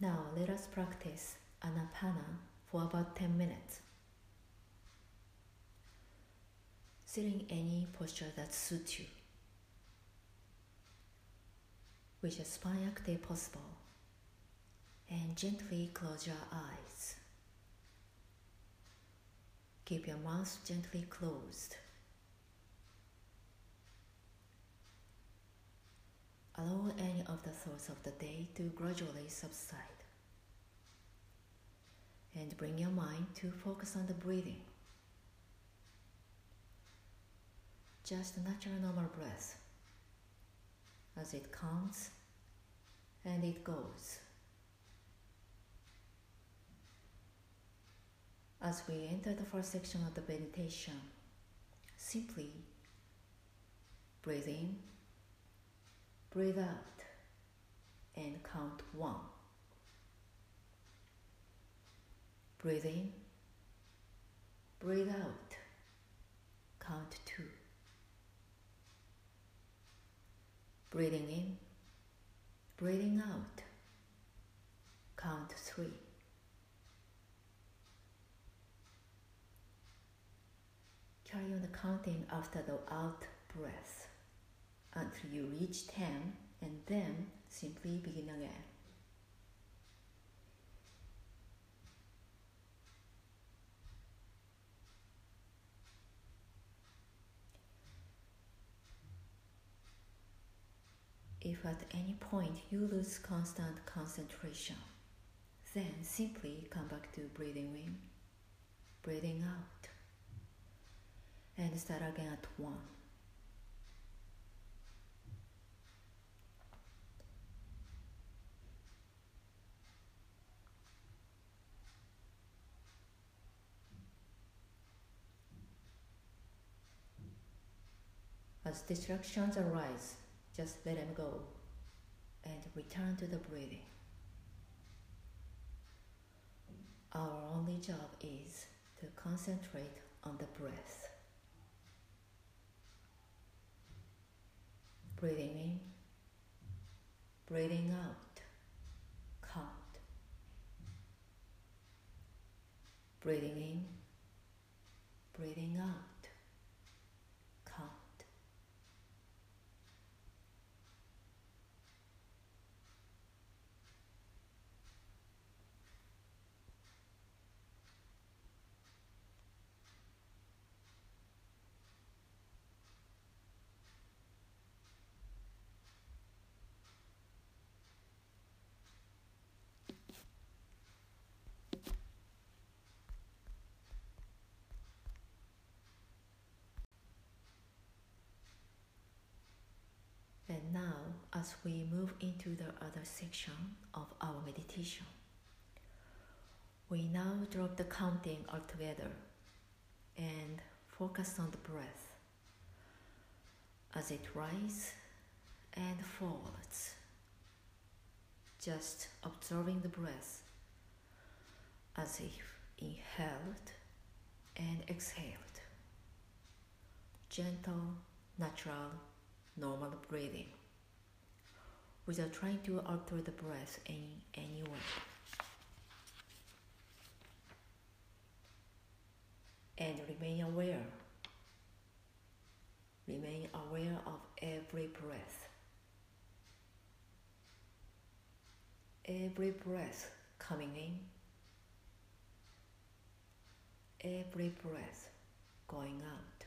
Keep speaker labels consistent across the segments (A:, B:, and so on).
A: Now let us practice Anapana for about 10 minutes. Sitting any posture that suits you, with your spine active possible, and gently close your eyes. Keep your mouth gently closed. Allow any of the thoughts of the day to gradually subside. And bring your mind to focus on the breathing. Just natural normal breath as it comes and it goes. As we enter the first section of the meditation, simply breathe in Breathe out and count one. Breathe in, breathe out, count two. Breathing in, breathing out, count three. Carry on the counting after the out breath until you reach 10 and then simply begin again. If at any point you lose constant concentration, then simply come back to breathing in, breathing out, and start again at 1. As distractions arise, just let them go and return to the breathing. Our only job is to concentrate on the breath. Breathing in, breathing out, count. Breathing in, breathing out. And now, as we move into the other section of our meditation, we now drop the counting altogether and focus on the breath as it rises and falls. Just observing the breath as if inhaled and exhaled. Gentle, natural normal breathing without trying to alter the breath in any way. And remain aware. Remain aware of every breath. Every breath coming in, every breath going out.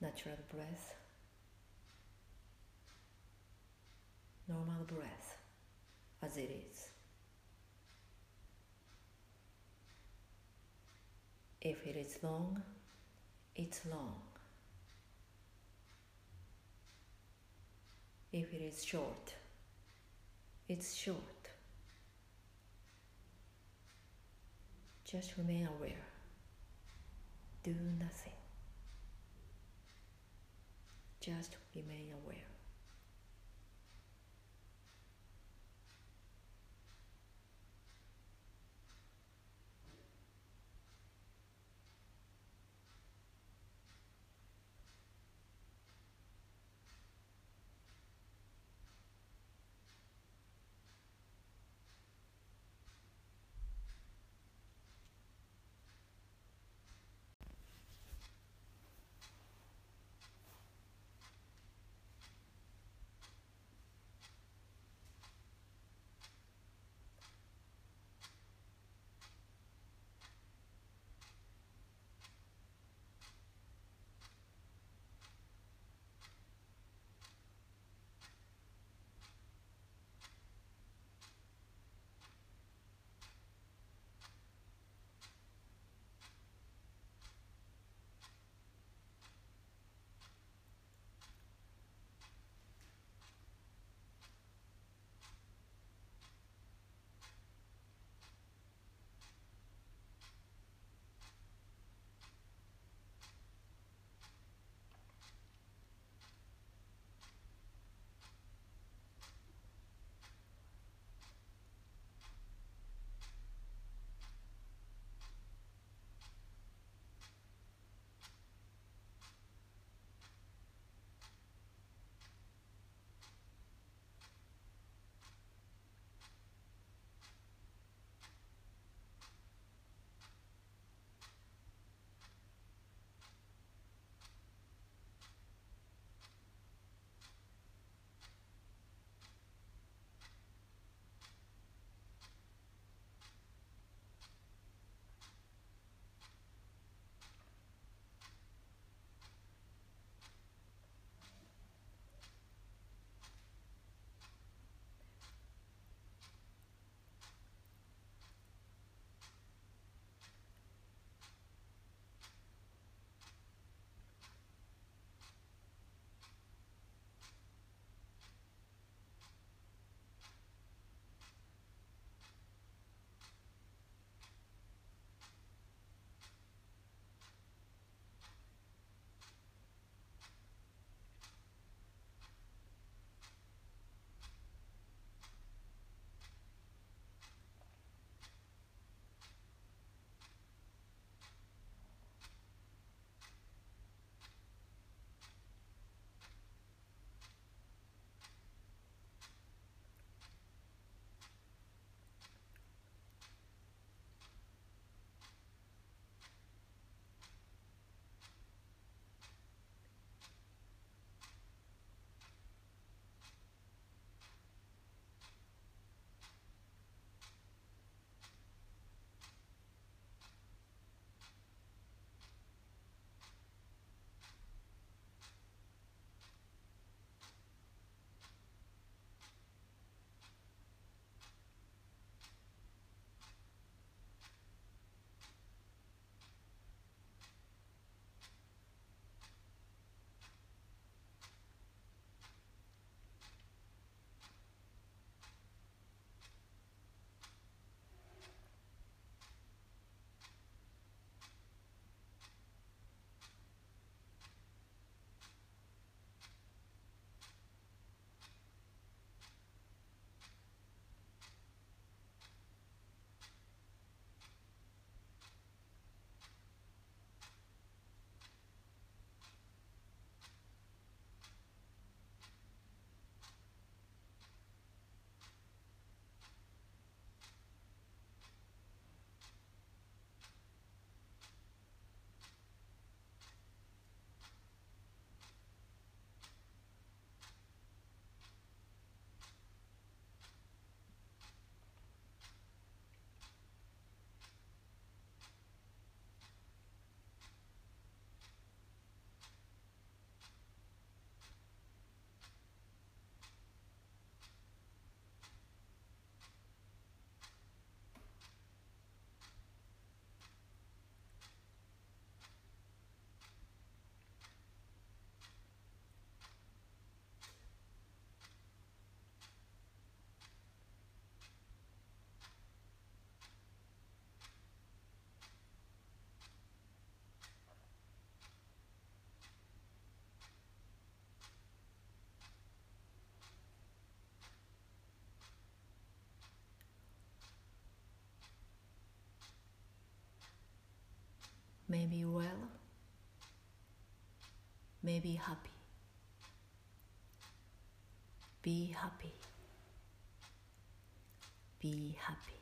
A: natural breath, normal breath as it is. If it is long, it's long. If it is short, it's short. Just remain aware. Do nothing. Just remain aware. Maybe well, maybe happy. Be happy. Be happy.